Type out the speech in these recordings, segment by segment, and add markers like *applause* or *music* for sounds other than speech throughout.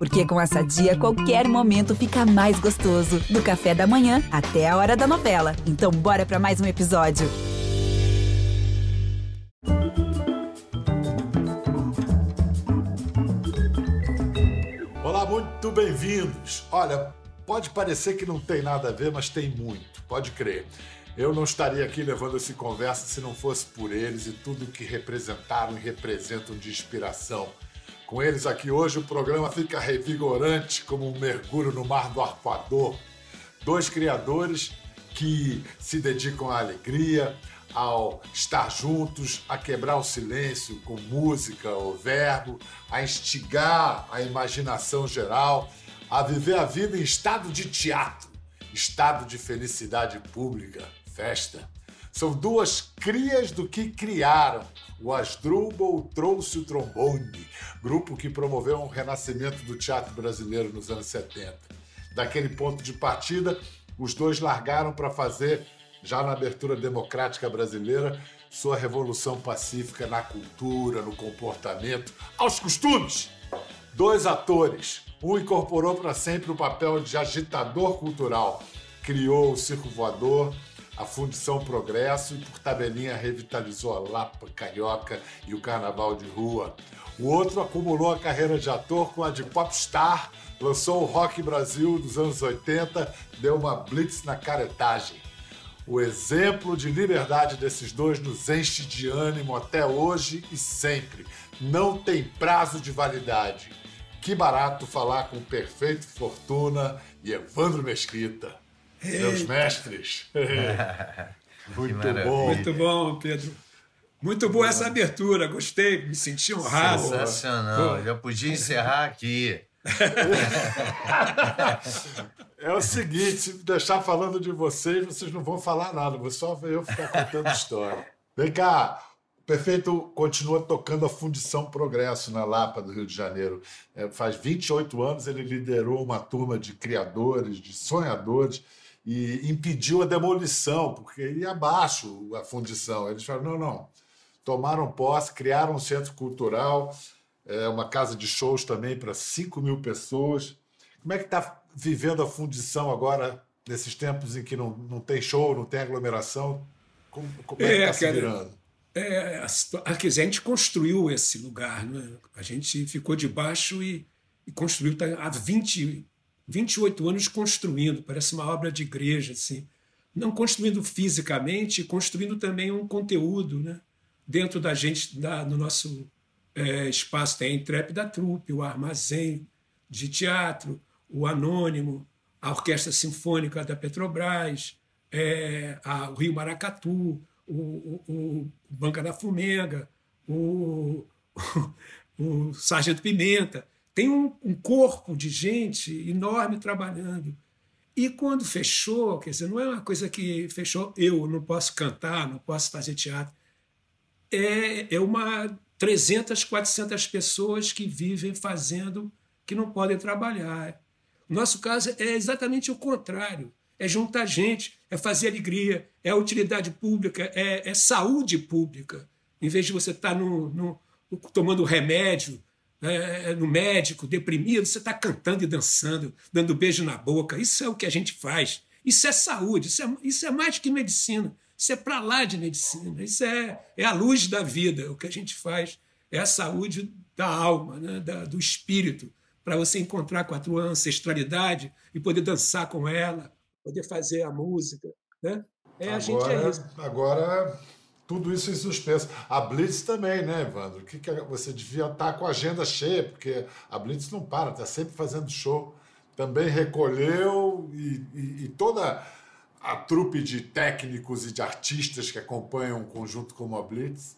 Porque com essa dia, qualquer momento fica mais gostoso. Do café da manhã até a hora da novela. Então, bora para mais um episódio. Olá, muito bem-vindos. Olha, pode parecer que não tem nada a ver, mas tem muito, pode crer. Eu não estaria aqui levando essa conversa se não fosse por eles e tudo que representaram e representam de inspiração com eles aqui hoje, o programa fica revigorante como um mergulho no mar do arpoador. Dois criadores que se dedicam à alegria, ao estar juntos, a quebrar o silêncio com música ou verbo, a instigar a imaginação geral, a viver a vida em estado de teatro, estado de felicidade pública, festa. São duas crias do que criaram. O Asdrubal trouxe o trombone, grupo que promoveu um renascimento do teatro brasileiro nos anos 70. Daquele ponto de partida, os dois largaram para fazer, já na abertura democrática brasileira, sua revolução pacífica na cultura, no comportamento, aos costumes. Dois atores, um incorporou para sempre o papel de agitador cultural, criou o circo voador a Fundição Progresso e por tabelinha revitalizou a Lapa Carioca e o Carnaval de Rua. O outro acumulou a carreira de ator com a de popstar, lançou o Rock Brasil dos anos 80, deu uma blitz na caretagem. O exemplo de liberdade desses dois nos enche de ânimo até hoje e sempre. Não tem prazo de validade. Que barato falar com Perfeito Fortuna e Evandro Mesquita. Meus mestres. *laughs* Muito bom. Muito bom, Pedro. Muito boa essa abertura, gostei, me senti honrado. Sensacional, Pô. já podia encerrar aqui. *laughs* é o seguinte, se deixar falando de vocês, vocês não vão falar nada, vou só eu ficar contando *laughs* história. Vem cá, o Perfeito continua tocando a Fundição Progresso na Lapa do Rio de Janeiro. É, faz 28 anos ele liderou uma turma de criadores, de sonhadores, e impediu a demolição, porque ia abaixo a fundição. Eles falaram: não, não. Tomaram posse, criaram um centro cultural, é, uma casa de shows também para 5 mil pessoas. Como é que está vivendo a fundição agora, nesses tempos em que não, não tem show, não tem aglomeração? Como, como é, é que está se virando? É, a, a, a gente construiu esse lugar, né? a gente ficou debaixo e, e construiu tá, há 20, 28 anos construindo, parece uma obra de igreja, assim. Não construindo fisicamente, construindo também um conteúdo, né? Dentro da gente, da, no nosso é, espaço, tem a Intrépida Trupe, o Armazém de Teatro, o Anônimo, a Orquestra Sinfônica da Petrobras, é, a, o Rio Maracatu, o, o, o Banca da Fumenga, o, o, *laughs* o Sargento Pimenta tem um, um corpo de gente enorme trabalhando. E quando fechou, quer dizer, não é uma coisa que fechou, eu não posso cantar, não posso fazer teatro. É, é uma 300, 400 pessoas que vivem fazendo, que não podem trabalhar. Nosso caso é exatamente o contrário. É juntar gente, é fazer alegria, é utilidade pública, é, é saúde pública. Em vez de você estar no, no, tomando remédio, é, é, no médico, deprimido, você está cantando e dançando, dando beijo na boca. Isso é o que a gente faz. Isso é saúde, isso é, isso é mais que medicina. Isso é para lá de medicina. Isso é, é a luz da vida. O que a gente faz é a saúde da alma, né? da, do espírito, para você encontrar com a tua ancestralidade e poder dançar com ela, poder fazer a música. Né? É, agora, a gente é Agora tudo isso em suspenso. A Blitz também, né, Evandro? Que, que você devia estar com a agenda cheia, porque a Blitz não para, está sempre fazendo show. Também recolheu e, e, e, toda a trupe de técnicos e de artistas que acompanham um conjunto como a Blitz.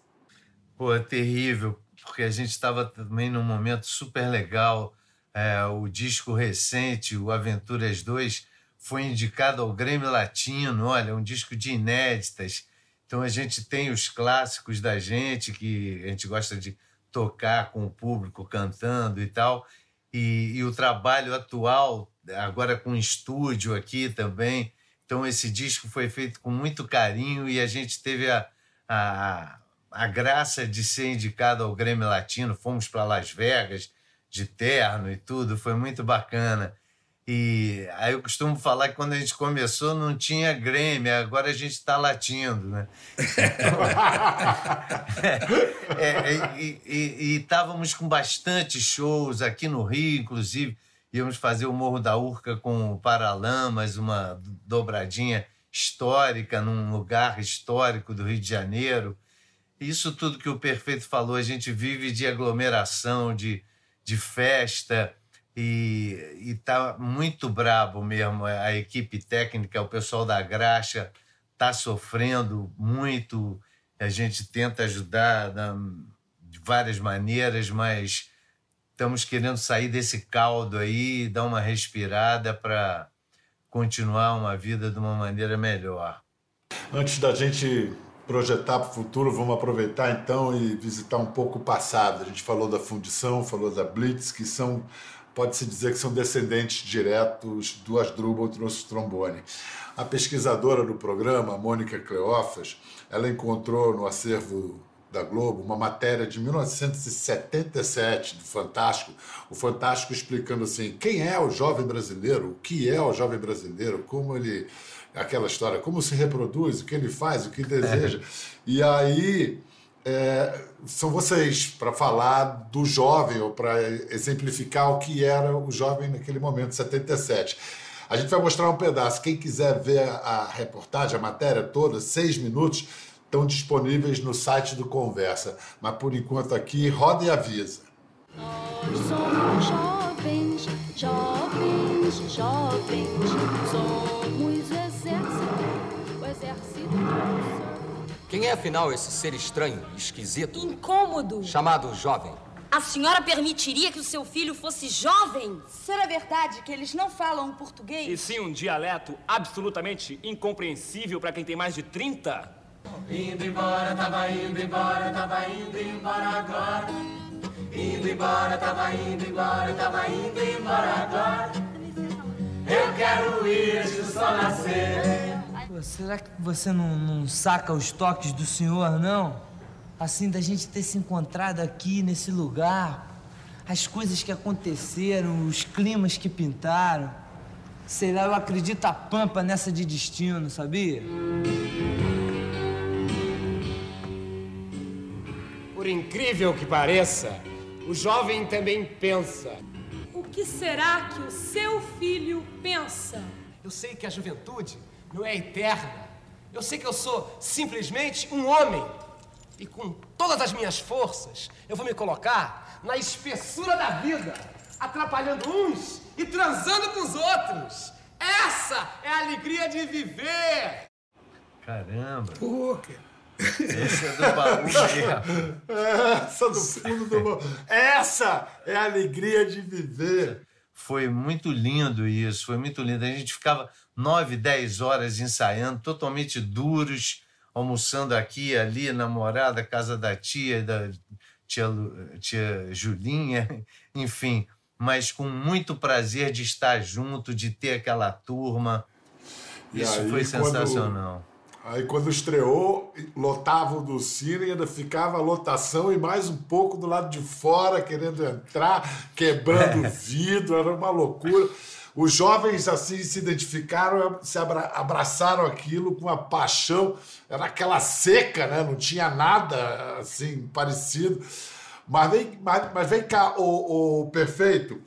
Pô, é terrível, porque a gente estava também num momento super legal. É, o disco recente, o Aventuras 2, foi indicado ao Grêmio Latino. Olha, um disco de inéditas então a gente tem os clássicos da gente, que a gente gosta de tocar com o público cantando e tal. E, e o trabalho atual, agora com estúdio aqui também. Então esse disco foi feito com muito carinho e a gente teve a, a, a graça de ser indicado ao Grêmio Latino. Fomos para Las Vegas, de terno e tudo, foi muito bacana. E aí eu costumo falar que quando a gente começou não tinha Grêmio, agora a gente está latindo, né? *laughs* é, é, e estávamos com bastante shows aqui no Rio, inclusive íamos fazer o Morro da Urca com o Paralamas, uma dobradinha histórica num lugar histórico do Rio de Janeiro. Isso tudo que o Perfeito falou, a gente vive de aglomeração, de, de festa, e, está muito brabo mesmo. A equipe técnica, o pessoal da graxa está sofrendo muito. A gente tenta ajudar de várias maneiras, mas estamos querendo sair desse caldo aí, dar uma respirada para continuar uma vida de uma maneira melhor. Antes da gente projetar para o futuro, vamos aproveitar então e visitar um pouco o passado. A gente falou da fundição, falou da Blitz, que são pode-se dizer que são descendentes diretos do Asdrubal trombone. A pesquisadora do programa, Mônica Cleófas, ela encontrou no acervo da Globo uma matéria de 1977 do Fantástico, o Fantástico explicando assim quem é o jovem brasileiro, o que é o jovem brasileiro, como ele aquela história, como se reproduz, o que ele faz, o que deseja. É. E aí é, são vocês para falar do jovem ou para exemplificar o que era o jovem naquele momento, 77. A gente vai mostrar um pedaço. Quem quiser ver a reportagem, a matéria toda, seis minutos, estão disponíveis no site do Conversa. Mas por enquanto aqui, roda e avisa. Nós somos jovens, jovens, jovens, somos exército, o exército. Quem é, afinal, esse ser estranho, esquisito? Incômodo. Chamado jovem. A senhora permitiria que o seu filho fosse jovem? Será verdade que eles não falam português? E sim um dialeto absolutamente incompreensível para quem tem mais de 30? Indo embora, tava indo embora, tava indo embora agora. Indo embora, tava indo embora, tava indo embora agora. Eu quero ir antes do sol nascer será que você não, não saca os toques do senhor, não? Assim, da gente ter se encontrado aqui nesse lugar, as coisas que aconteceram, os climas que pintaram. Sei lá, eu acredito a pampa nessa de destino, sabia? Por incrível que pareça, o jovem também pensa. O que será que o seu filho pensa? Eu sei que a juventude não é eterna. Eu sei que eu sou simplesmente um homem. E com todas as minhas forças, eu vou me colocar na espessura da vida, atrapalhando uns e transando com os outros. Essa é a alegria de viver. Caramba. Pô, esse é do baú. *laughs* Essa do fundo do baú. Essa é a alegria de viver. Foi muito lindo isso, foi muito lindo. A gente ficava nove, dez horas ensaiando, totalmente duros, almoçando aqui e ali, namorada, casa da tia, da tia, tia Julinha, *laughs* enfim, mas com muito prazer de estar junto, de ter aquela turma. E Isso aí, foi sensacional. Aí quando estreou, lotava o do cine e ainda ficava a lotação e mais um pouco do lado de fora, querendo entrar, quebrando vidro, era uma loucura. Os jovens assim se identificaram, se abraçaram aquilo com uma paixão. Era aquela seca, né? Não tinha nada assim parecido. Mas vem, mas, mas vem cá, o, o perfeito.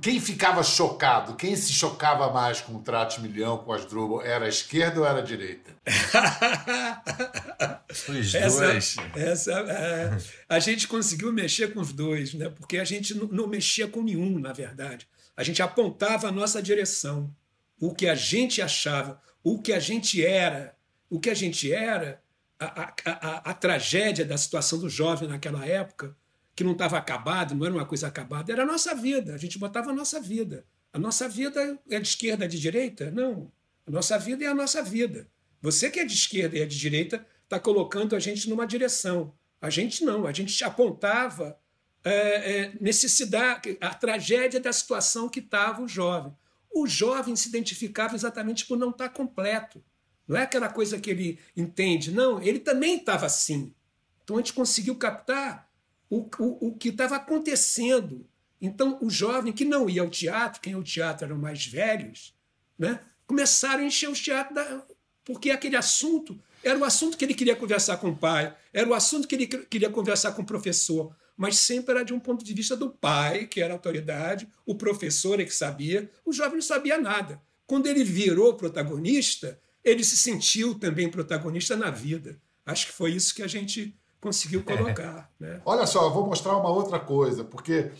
Quem ficava chocado, quem se chocava mais com o Trate Milhão, com as Drubal, era a esquerda ou era a direita? *laughs* os essa, dois. Essa, é, a gente conseguiu mexer com os dois, né? porque a gente não, não mexia com nenhum, na verdade. A gente apontava a nossa direção, o que a gente achava, o que a gente era. O que a gente era, a, a, a, a tragédia da situação do jovem naquela época, que não estava acabado, não era uma coisa acabada, era a nossa vida. A gente botava a nossa vida. A nossa vida é de esquerda, de direita? Não. A nossa vida é a nossa vida. Você que é de esquerda e é de direita está colocando a gente numa direção. A gente não. A gente apontava é, é, necessidade, a tragédia da situação que estava o jovem. O jovem se identificava exatamente por não estar tá completo. Não é aquela coisa que ele entende, não, ele também estava assim. Então a gente conseguiu captar o, o, o que estava acontecendo. Então, o jovem que não ia ao teatro, quem ia ao teatro eram mais velhos, né? começaram a encher o teatro, da... porque aquele assunto era o assunto que ele queria conversar com o pai, era o assunto que ele queria conversar com o professor, mas sempre era de um ponto de vista do pai, que era a autoridade, o professor é que sabia, o jovem não sabia nada. Quando ele virou protagonista, ele se sentiu também protagonista na vida. Acho que foi isso que a gente conseguiu é. colocar. É. Né? Olha só, eu vou mostrar uma outra coisa, porque,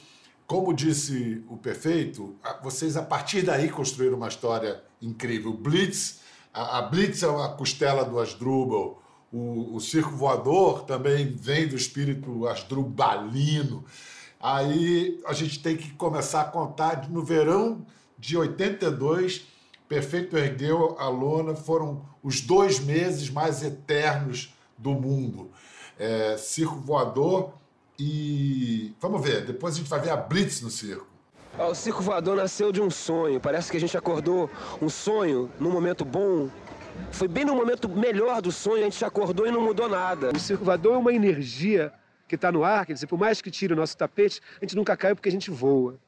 como disse o Perfeito, vocês a partir daí construíram uma história incrível. Blitz, a, a Blitz é uma costela do Asdrubal, o, o circo voador também vem do espírito asdrubalino. Aí a gente tem que começar a contar no verão de 82 Perfeito ergueu a lona, foram os dois meses mais eternos do mundo. É, circo voador e. Vamos ver, depois a gente vai ver a Blitz no circo. O circo voador nasceu de um sonho. Parece que a gente acordou um sonho num momento bom. Foi bem no momento melhor do sonho, a gente acordou e não mudou nada. O circo voador é uma energia que está no ar, quer dizer, por mais que tire o nosso tapete, a gente nunca cai porque a gente voa.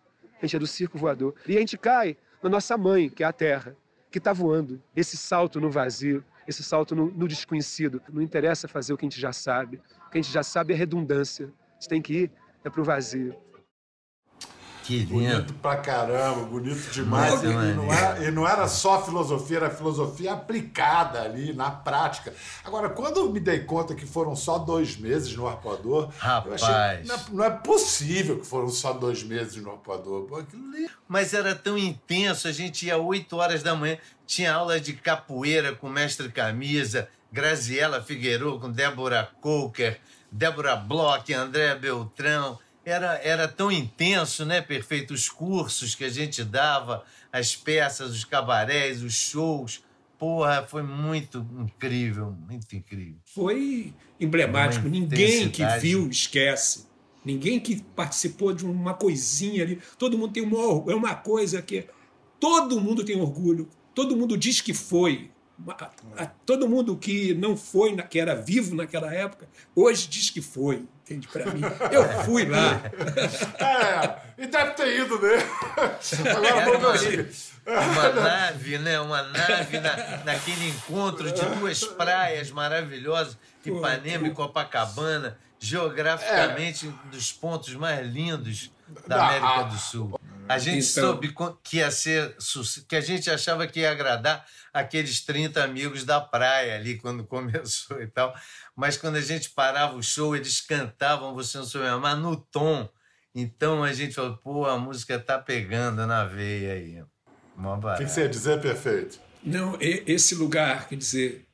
A gente é do circo voador. E a gente cai na nossa mãe, que é a terra, que está voando. Esse salto no vazio, esse salto no, no, desconhecido. Não interessa fazer o que a gente já sabe. O que a gente já sabe é redundância. Gente tem que ir é para o vazio. Que lindo. Bonito pra caramba, bonito demais. E, e, não era, e não era só filosofia, era filosofia aplicada ali na prática. Agora, quando eu me dei conta que foram só dois meses no arpoador, Rapaz. eu achei não, é, não é possível que foram só dois meses no arpoador. Mas era tão intenso, a gente ia 8 horas da manhã, tinha aula de capoeira com o mestre Camisa, Graziela Figueiredo com Débora Coker, Débora Bloch, André Beltrão era, era tão intenso, né, Perfeito? Os cursos que a gente dava, as peças, os cabarés, os shows. Porra, foi muito incrível, muito incrível. Foi emblemático. Ninguém que viu esquece. Ninguém que participou de uma coisinha ali. Todo mundo tem uma, é uma coisa que todo mundo tem orgulho. Todo mundo diz que foi. Todo mundo que não foi, que era vivo naquela época, hoje diz que foi entende? Para mim. Eu fui lá. É, e deve ter ido, né? Agora vamos ver. Uma nave, né? Uma nave na, naquele encontro de duas praias maravilhosas, Ipanema e Copacabana, geograficamente é. dos pontos mais lindos da América do Sul. A gente então, soube que ia ser que a gente achava que ia agradar aqueles 30 amigos da praia ali quando *laughs* começou e tal. Mas quando a gente parava o show, eles cantavam Você Não Soube Amar no tom. Então a gente falou, pô, a música tá pegando na veia aí. O que, você ia dizer, perfeito? Não, esse lugar, quer dizer,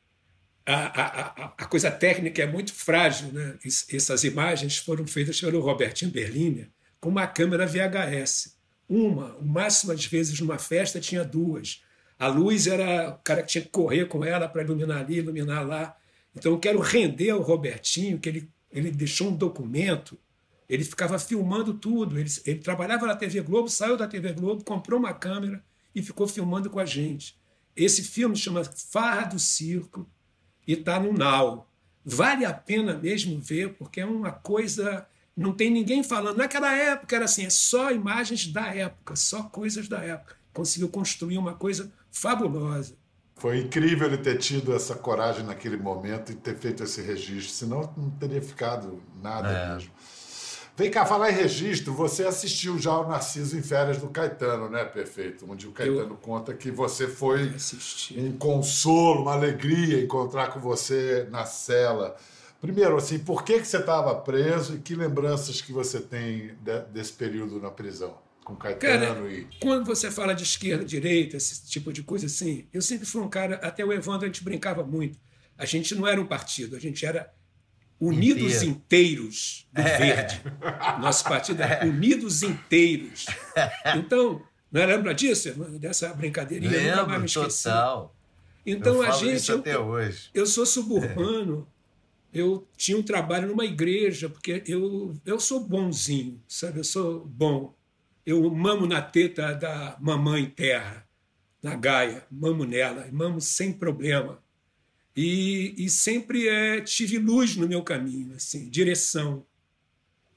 a, a, a, coisa técnica é muito frágil. Né? Essas imagens foram feitas pelo Robertinho Berliner com uma câmera VHS. Uma, o máximo às vezes numa festa tinha duas. A luz era o cara que tinha que correr com ela para iluminar ali, iluminar lá. Então eu quero render ao Robertinho que ele, ele deixou um documento, ele ficava filmando tudo. Ele, ele trabalhava na TV Globo, saiu da TV Globo, comprou uma câmera e ficou filmando com a gente. Esse filme chama Farra do Circo e está no Now. Vale a pena mesmo ver, porque é uma coisa. Não tem ninguém falando. Naquela época era assim, é só imagens da época, só coisas da época. Conseguiu construir uma coisa fabulosa. Foi incrível ele ter tido essa coragem naquele momento e ter feito esse registro, senão não teria ficado nada é. mesmo. Vem cá, falar em registro, você assistiu já o Narciso em Férias do Caetano, né? Perfeito. Onde o Caetano Eu... conta que você foi assisti. um consolo, uma alegria encontrar com você na cela. Primeiro, assim, por que, que você estava preso e que lembranças que você tem de, desse período na prisão? com Caetano cara, e. Quando você fala de esquerda, direita, esse tipo de coisa assim, eu sempre fui um cara, até o Evandro a gente brincava muito. A gente não era um partido, a gente era Unidos Inteiro. Inteiros do é. Verde. Nosso partido era é. Unidos Inteiros. *laughs* Então, não lembra disso? Dessa brincadeirinha? Lembro, nunca mais me esqueci. Total. Então eu a gente. Eu, até hoje. eu sou suburbano. *laughs* Eu tinha um trabalho numa igreja, porque eu, eu sou bonzinho, sabe? Eu sou bom eu mamo na teta da mamãe terra, na Gaia, mamo nela, mamo sem problema. E, e sempre é, tive luz no meu caminho, assim, direção.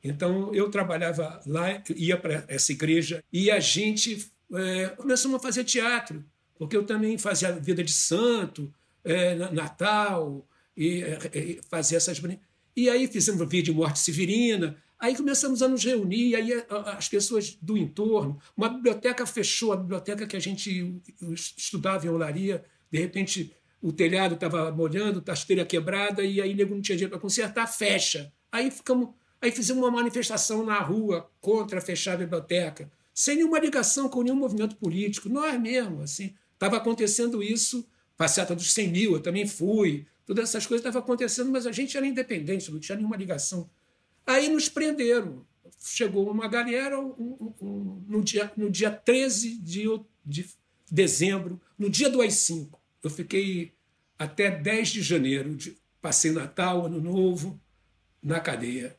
Então eu trabalhava lá, ia para essa igreja e a gente é, começamos a fazer teatro, porque eu também fazia vida de santo, é, Natal, e é, fazia essas. E aí fizemos o vídeo de morte severina. Aí começamos a nos reunir, aí as pessoas do entorno. Uma biblioteca fechou, a biblioteca que a gente estudava em Olaria, de repente o telhado estava molhando, a esteira quebrada, e aí nego não tinha dinheiro para consertar, fecha. Aí ficamos, aí fizemos uma manifestação na rua contra fechar a biblioteca, sem nenhuma ligação com nenhum movimento político, nós mesmo, assim. Estava acontecendo isso, passeata dos 100 mil, eu também fui, todas essas coisas estavam acontecendo, mas a gente era independente, não tinha nenhuma ligação. Aí nos prenderam. Chegou uma galera um, um, um, no, dia, no dia 13 de, de dezembro, no dia do AI-5. Eu fiquei até 10 de janeiro, de, passei Natal, Ano Novo, na cadeia.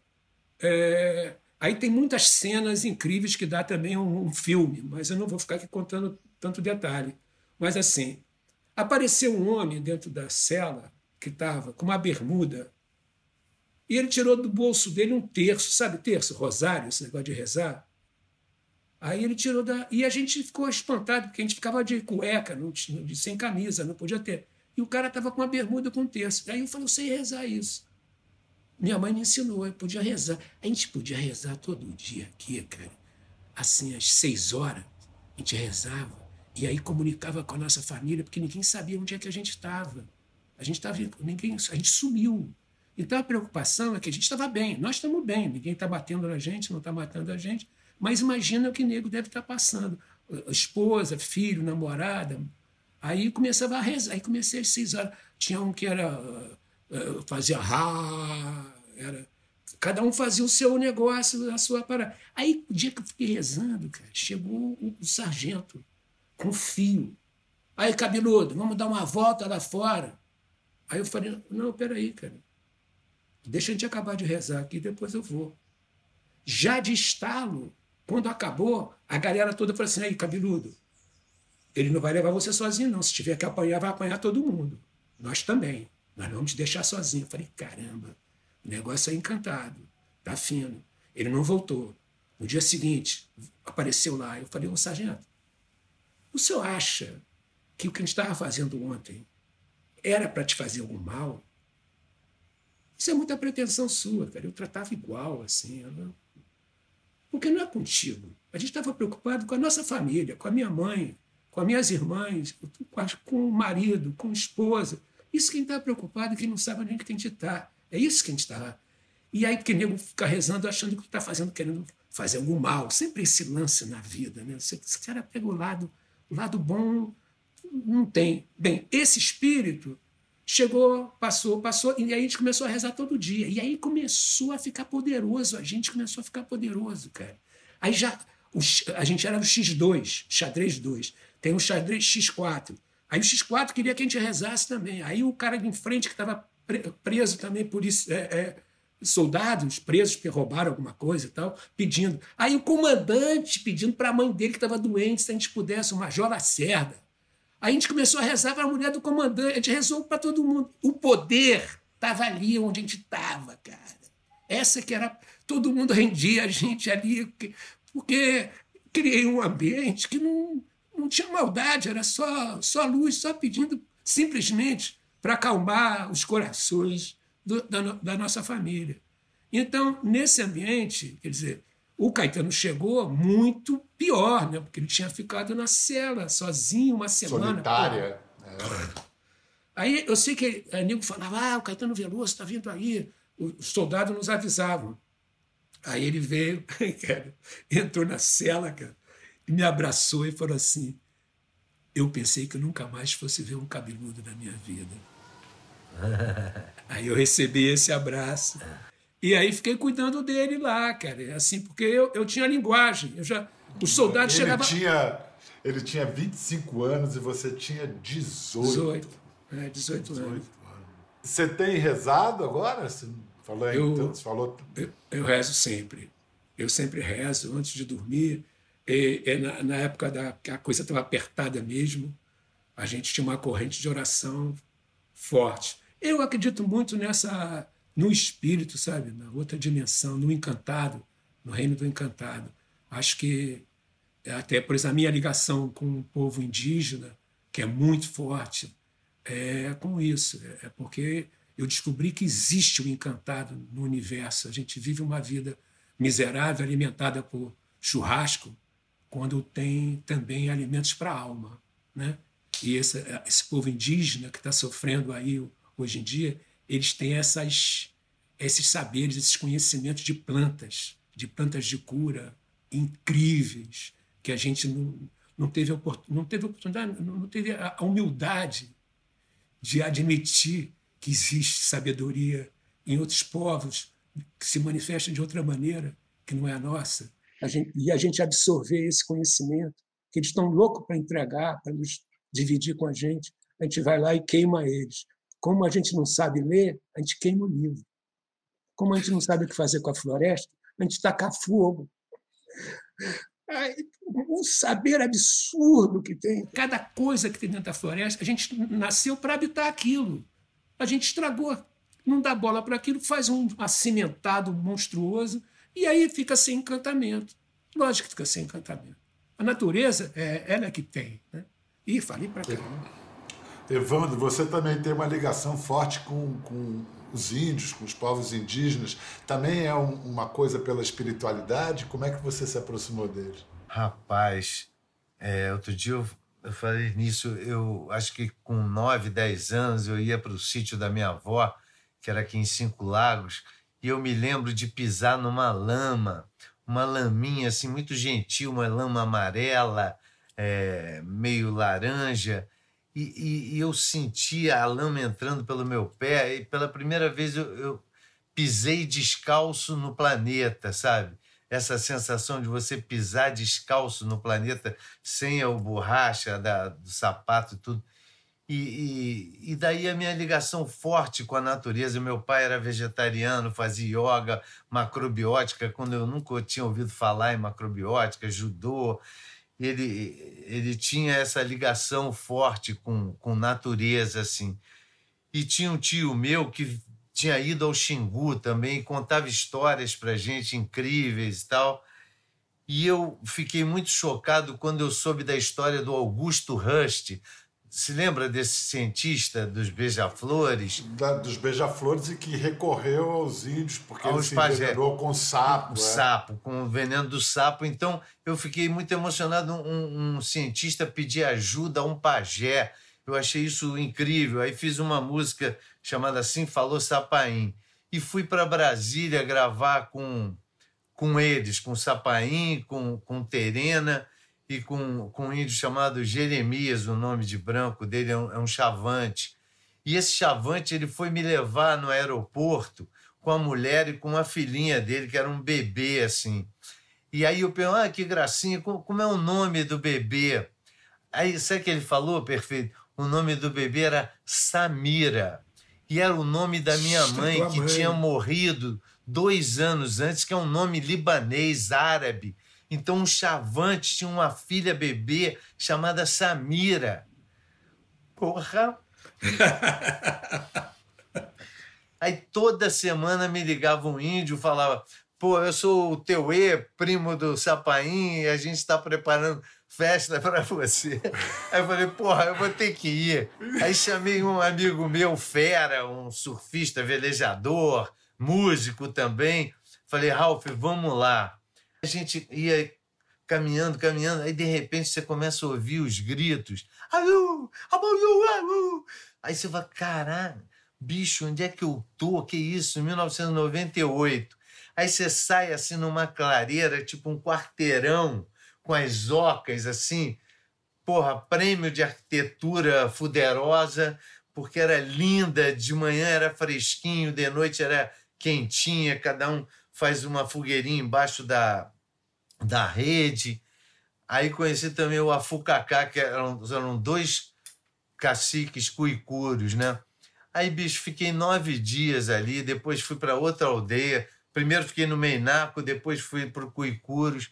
É, aí tem muitas cenas incríveis que dá também um, um, filme, mas eu não vou ficar aqui contando tanto detalhe. Mas assim, apareceu um homem dentro da cela que estava com uma bermuda e ele tirou do bolso dele um terço, sabe terço, rosário, esse negócio de rezar. Aí ele tirou da. E a gente ficou espantado, porque a gente ficava de cueca, não, sem camisa, não podia ter. E o cara estava com uma bermuda com um terço. Aí eu falei, eu sei rezar isso. Minha mãe me ensinou, eu podia rezar. A gente podia rezar todo dia aqui, cara. Assim, às seis horas, a gente rezava. E aí comunicava com a nossa família, porque ninguém sabia onde é que a gente estava. A gente estava. Ninguém. A gente sumiu. Então a preocupação é que a gente estava bem, nós estamos bem, ninguém está batendo na gente, não está matando a gente, mas imagina o que o nego deve estar tá passando. Esposa, filho, namorada. Aí começava a rezar, aí comecei às seis horas. Tinha um que era. Uh, fazia rá, era. Cada um fazia o seu negócio, a sua parada. Aí, o dia que eu fiquei rezando, cara, chegou o, o sargento com fio. Aí, cabeludo, vamos dar uma volta lá fora. Aí eu falei, não, peraí, cara. Deixa a gente acabar de rezar aqui, depois eu vou. Já de estalo, quando acabou, a galera toda falou assim: aí, cabeludo, ele não vai levar você sozinho, não. Se tiver que apanhar, vai apanhar todo mundo. Nós também. Nós não vamos te deixar sozinho. Eu falei: caramba, o negócio é encantado, tá fino. Ele não voltou. No dia seguinte, apareceu lá. Eu falei: ô sargento, o senhor acha que o que a gente estava fazendo ontem era para te fazer algum mal? Isso é muita pretensão sua, cara. Eu tratava igual, assim. Não... Porque não é contigo. A gente estava preocupado com a nossa família, com a minha mãe, com as minhas irmãs, com o marido, com a esposa. Isso quem está preocupado é quem não sabe nem que tem que estar. É isso que a gente está. E aí, porque nego fica rezando achando que está fazendo, querendo fazer algum mal. Sempre esse lance na vida. Né? Esse cara pega o lado, o lado bom, não tem. Bem, esse espírito Chegou, passou, passou, e aí a gente começou a rezar todo dia. E aí começou a ficar poderoso, a gente começou a ficar poderoso, cara. Aí já, o, a gente era o X2, xadrez 2. Tem o xadrez X4. Aí o X4 queria que a gente rezasse também. Aí o cara de em frente, que estava preso também por isso, é, é, soldados presos que roubaram alguma coisa e tal, pedindo. Aí o comandante pedindo para a mãe dele, que estava doente, se a gente pudesse, o Major Lacerda a gente começou a rezar para a mulher do comandante, a gente rezou para todo mundo. O poder estava ali onde a gente estava, cara. Essa que era. Todo mundo rendia a gente ali, porque criei um ambiente que não, não tinha maldade, era só, só luz, só pedindo simplesmente para acalmar os corações do, da, da nossa família. Então, nesse ambiente, quer dizer, o Caetano chegou muito pior, né? porque ele tinha ficado na cela, sozinho, uma semana. Solitária. É. Aí eu sei que a nego falava: ah, o Caetano Veloso está vindo aí. Os soldados nos avisavam. Aí ele veio, *laughs* cara, entrou na cela, cara, e me abraçou e falou assim: Eu pensei que eu nunca mais fosse ver um cabeludo na minha vida. *laughs* Aí eu recebi esse abraço. E aí fiquei cuidando dele lá, cara. Assim, porque eu, eu tinha linguagem. Eu já, os soldados ele chegavam. Tinha, ele tinha 25 anos e você tinha 18. 18. É, 18, 18 anos. Você tem rezado agora? Você falou, eu, então, você falou... Eu, eu, rezo sempre. Eu sempre rezo antes de dormir. E, e na, na, época da que a coisa estava apertada mesmo, a gente tinha uma corrente de oração forte. Eu acredito muito nessa no espírito, sabe? Na outra dimensão, no encantado, no reino do encantado. Acho que até por exemplo, a minha ligação com o povo indígena, que é muito forte, é com isso. É porque eu descobri que existe o encantado no universo. A gente vive uma vida miserável, alimentada por churrasco, quando tem também alimentos para a alma. Né? E esse, esse povo indígena que está sofrendo aí hoje em dia, eles têm essas, esses saberes, esses conhecimentos de plantas, de plantas de cura incríveis, que a gente não, não, teve, não teve oportunidade, não teve a humildade de admitir que existe sabedoria em outros povos que se manifesta de outra maneira que não é a nossa. A gente, e a gente absorver esse conhecimento que eles estão loucos para entregar, para nos dividir com a gente, a gente vai lá e queima eles. Como a gente não sabe ler, a gente queima o livro. Como a gente não sabe o que fazer com a floresta, a gente taca fogo. Um saber absurdo que tem. Cada coisa que tem dentro da floresta, a gente nasceu para habitar aquilo. A gente estragou. Não dá bola para aquilo, faz um acimentado monstruoso e aí fica sem encantamento. Lógico que fica sem encantamento. A natureza, é ela que tem. Né? E falei para caramba. Evandro, você também tem uma ligação forte com, com os índios, com os povos indígenas. Também é um, uma coisa pela espiritualidade? Como é que você se aproximou deles? Rapaz, é, outro dia eu eu falei nisso, eu acho que com 9, 10 anos eu ia para o sítio da minha avó, que era aqui em Cinco Lagos, e eu me lembro de pisar numa lama, uma laminha assim muito gentil, uma lama amarela, é, meio laranja, e, e, eu sentia a lama entrando pelo meu pé, e pela primeira vez eu, eu pisei descalço no planeta, sabe? essa sensação de você pisar descalço no planeta sem a borracha da, do sapato e tudo. E, e, e, daí a minha ligação forte com a natureza. Meu pai era vegetariano, fazia yoga, macrobiótica, quando eu nunca tinha ouvido falar em macrobiótica, judô. Ele, ele tinha essa ligação forte com, com natureza, assim. E tinha um tio meu que tinha ido ao Xingu também, contava histórias para gente incríveis e tal. E eu fiquei muito chocado quando eu soube da história do Augusto Rust. Se lembra desse cientista dos beija-flores? dos beija-flores e que recorreu aos índios, porque aos ele se envenenou com sapo. Com é. sapo, com o veneno do sapo. Então eu fiquei muito emocionado. Um, um cientista pedir ajuda a um pajé. Eu achei isso incrível. Aí fiz uma música chamada Assim Falou Sapaim. E fui para Brasília gravar com, com eles, com Sapaim, com, com Terena e com, com um índio chamado Jeremias, o nome de branco dele é um, é um chavante. E esse chavante ele foi me levar no aeroporto com a mulher e com a filhinha dele, que era um bebê assim. E aí eu perguntei, ah, que gracinha, como, é o nome do bebê? Aí, sabe o que ele falou, perfeito? O nome do bebê era Samira e era o nome da minha mãe, que mãe. tinha morrido dois anos antes, que é um nome libanês, árabe. Então, um chavante tinha uma filha bebê chamada Samira. Porra! *laughs* Aí toda semana me ligava um índio, falava: pô, eu sou o teu E, primo do Sapaim, e a gente está preparando festa para você. *laughs* Aí eu falei, porra, eu vou ter que ir. Aí chamei um amigo meu, fera, um surfista, velejador, músico também. Falei, Ralph, vamos lá. A gente ia caminhando, caminhando, aí de repente você começa a ouvir os gritos. Alô, alô, Aí você fala, caralho, bicho, onde é que eu tô? Que isso? 1998. Aí você sai assim numa clareira, tipo um quarteirão, com as ocas assim, porra, prêmio de arquitetura fuderosa, porque era linda, de manhã era fresquinho, de noite era quentinha, cada um faz uma fogueirinha embaixo da, da rede. Aí conheci também o Afucacá, que eram, eram dois caciques cuicúrios, né? Aí, bicho, fiquei nove dias ali, depois fui para outra aldeia. Primeiro fiquei no Meinaco, depois fui para o Cuicúrios.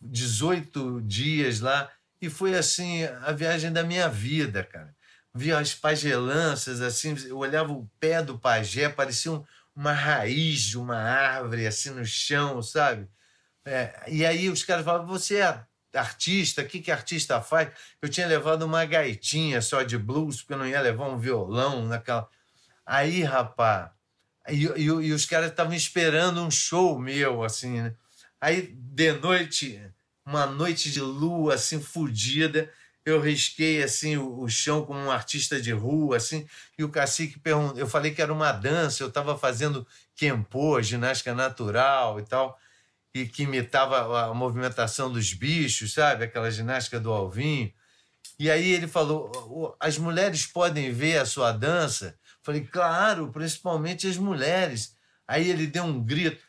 18 dias lá e foi assim a viagem da minha vida, cara. Via as pagelanças, assim, eu olhava o pé do pajé, parecia um, uma raiz de uma árvore assim no chão, sabe? É, e aí os caras falavam, você é artista, o que, que artista faz? Eu tinha levado uma gaitinha só de blues, porque eu não ia levar um violão naquela. Aí, rapaz, e, e, e os caras estavam esperando um show meu, assim, né? Aí, de noite, uma noite de lua, assim, fodida, eu risquei, assim, o, o, chão como um artista de rua, assim, e o cacique perguntou, eu falei que era uma dança, eu estava fazendo kempo, ginástica natural e tal, e que imitava a movimentação dos bichos, sabe? Aquela ginástica do alvinho. E aí ele falou, as mulheres podem ver a sua dança? Falei, claro, principalmente as mulheres. Aí ele deu um grito,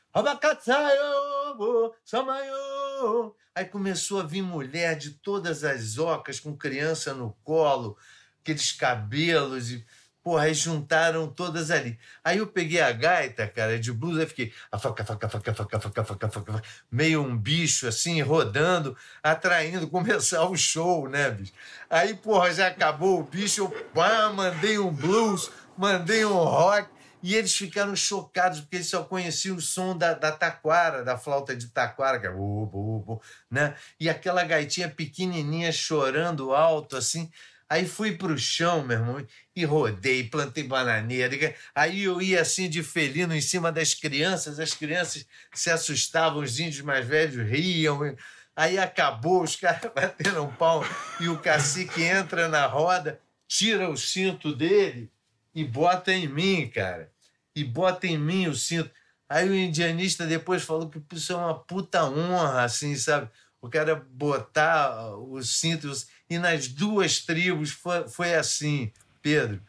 Aí começou a vir mulher de todas as ocas, com criança no colo, aqueles cabelos, e, porra, aí juntaram todas ali. Aí eu peguei a gaita, cara, de blues, aí fiquei a faca, faca, faca, faca, faca, faca, faca, meio um bicho assim, rodando, atraindo, *laughs* começar o show, né, bicho? Aí, porra, já acabou o bicho, eu pá, mandei um blues, mandei um rock. E eles ficaram chocados, porque eles só conheciam o som da, da taquara, da flauta de taquara, que é bu, né? E aquela gaitinha pequenininha chorando alto, assim. Aí fui para o chão, meu irmão, e rodei, plantei bananeira. Aí eu ia assim de felino em cima das crianças, as crianças se assustavam, os índios mais velhos riam. Aí acabou, os caras *laughs* bateram um pau e o cacique entra na roda, tira o cinto dele e bota em mim, cara. E bota em mim o cinto. Aí o indianista depois falou que isso é uma puta honra, assim, sabe? O cara botar os cintos. E nas duas tribos foi, foi assim, Pedro.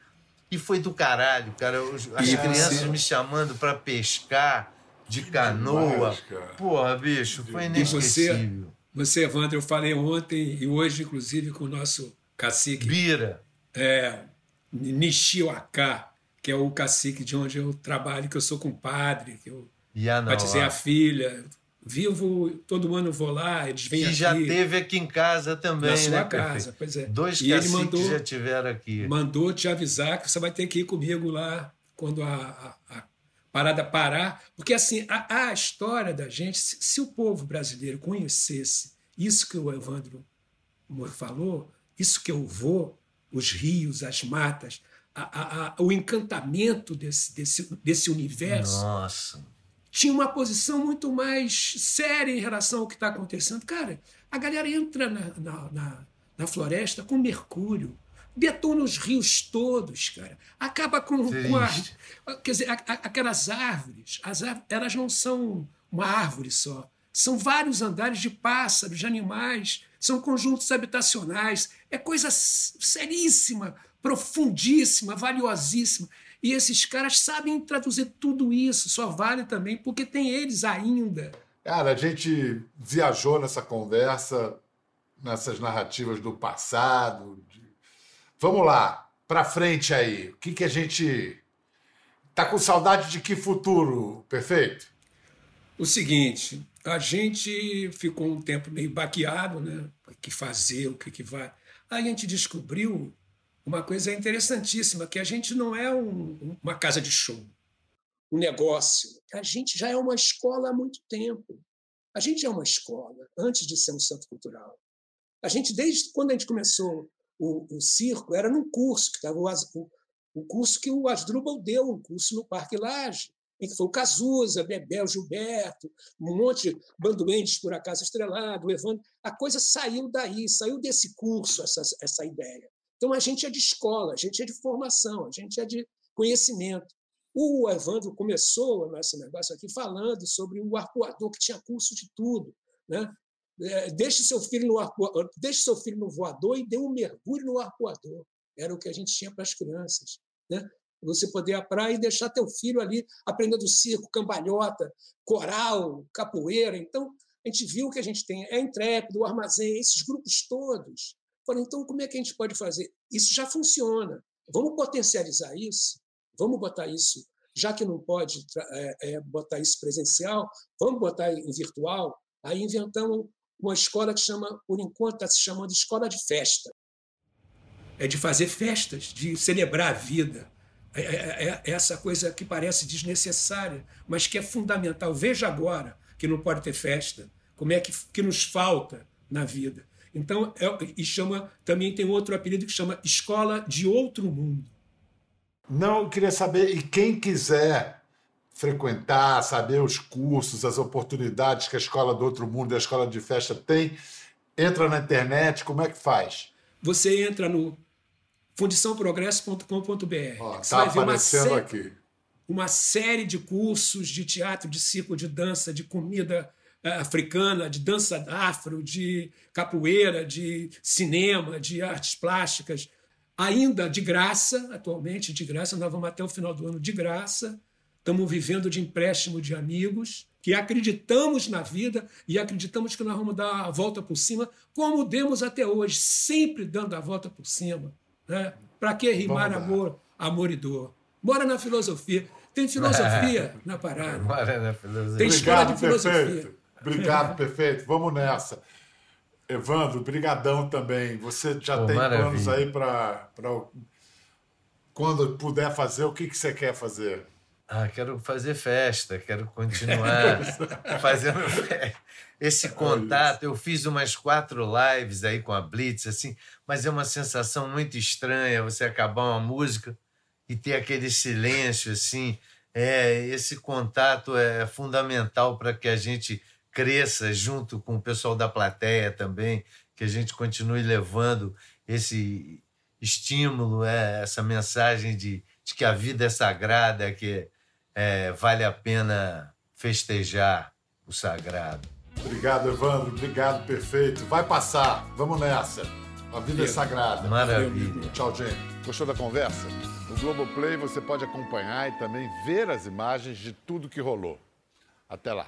E foi do caralho, cara. As e crianças você... me chamando para pescar de canoa. Demais, Porra, bicho, foi inesquecível. E você, você, Evandro, eu falei ontem e hoje, inclusive, com o nosso cacique. Bira. É, Nishioaka, que é o cacique de onde eu trabalho, que eu sou compadre, que eu batizei a filha. Vivo, todo ano vou lá, eles vêm aqui. E já teve aqui em casa também, Na sua né, casa, pois é. Dois e ele mandou, já tiveram aqui. Mandou te avisar que você vai ter que ir comigo lá quando a, a, a parada parar. Porque, assim, a, a história da gente, se, se, o povo brasileiro conhecesse isso que o Evandro falou, isso que eu vou, os rios, as matas, a, a, a, o encantamento desse, desse, desse universo. Nossa. Tinha uma posição muito mais séria em relação ao que está acontecendo. Cara, a galera entra na, na, na, na floresta com mercúrio, detona os rios todos, cara. Acaba com, com a, quer dizer, a, a, aquelas árvores, as árvores, elas não são uma árvore só. São vários andares de pássaros, de animais, são conjuntos habitacionais. É coisa seríssima, profundíssima, valiosíssima. E esses caras sabem traduzir tudo isso, só vale também porque tem eles ainda. Cara, a gente viajou nessa conversa, nessas narrativas do passado. De... Vamos lá, para frente aí. O que, que a gente. Tá com saudade de que futuro, perfeito? O seguinte, a gente ficou um tempo meio baqueado, né? O que fazer, o que, que vai. Aí a gente descobriu uma coisa interessantíssima, que a gente não é um, uma casa de show, um negócio. A gente já é uma escola há muito tempo. A gente é uma escola, antes de ser um centro cultural. A gente, desde quando a gente começou o, o circo, era num curso, que estava o, o, curso que o Asdrubal deu, um curso no Parque Laje em que foi o Cazuza, Bebel, Gilberto, um monte de bandoendes por acaso estrelado, Evandro. A coisa saiu daí, saiu desse curso, essa, essa ideia. Então, a gente é de escola, a gente é de formação, a gente é de conhecimento. O Evandro começou nesse negócio aqui falando sobre o arpoador que tinha curso de tudo. Né? É, deixe seu filho no arpoador, deixe seu filho no voador e dê um mergulho no arpoador. Era o que a gente tinha para as crianças. Né? Você poder ir à praia e deixar teu filho ali aprendendo circo, cambalhota, coral, capoeira. Então, a gente viu que a gente tem é Intrépido, o Armazém, esses grupos todos. Falei, então, como é que a gente pode fazer? Isso já funciona. Vamos potencializar isso? Vamos botar isso, já que não pode é, é, botar isso presencial, vamos botar em virtual? Aí inventamos uma escola que chama, por enquanto, está se chamando escola de festa. É de fazer festas, de celebrar a vida é, é, é essa coisa que parece desnecessária, mas que é fundamental. Veja agora que não pode ter festa, como é que, que nos falta na vida. Então, é, e chama também tem outro apelido que chama Escola de Outro Mundo. Não, eu queria saber, e quem quiser frequentar, saber os cursos, as oportunidades que a Escola do Outro Mundo e a Escola de Festa tem, entra na internet, como é que faz? Você entra no fundiçãoprogresso.com.br. Está aparecendo uma aqui. Uma série de cursos de teatro, de circo, de dança, de comida africana, de dança afro, de capoeira, de cinema, de artes plásticas, ainda de graça, atualmente de graça, nós vamos até o final do ano de graça. Estamos vivendo de empréstimo de amigos que acreditamos na vida e acreditamos que nós vamos dar a volta por cima, como demos até hoje, sempre dando a volta por cima. Né? Para que rimar amor, amor e dor? Bora na filosofia. Tem filosofia *laughs* na parada. Bora na filosofia. Tem escola de filosofia. Perfeito. Obrigado, perfeito. Vamos nessa. Evandro, brigadão também. Você já Pô, tem maravilha. planos aí para quando puder fazer, o que, que você quer fazer? Ah, quero fazer festa, quero continuar *laughs* fazendo festa. Esse contato, eu fiz umas quatro lives aí com a Blitz, assim, mas é uma sensação muito estranha você acabar uma música e ter aquele silêncio, assim. É, esse contato é fundamental para que a gente cresça junto com o pessoal da plateia também, que a gente continue levando esse estímulo, é, essa mensagem de, de que a vida é sagrada, que é, vale a pena festejar o sagrado. Obrigado, Evandro. Obrigado, perfeito. Vai passar. Vamos nessa. A vida é sagrada. Maravilha. Tchau, gente. Gostou da conversa? No Globoplay você pode acompanhar e também ver as imagens de tudo que rolou. Até lá.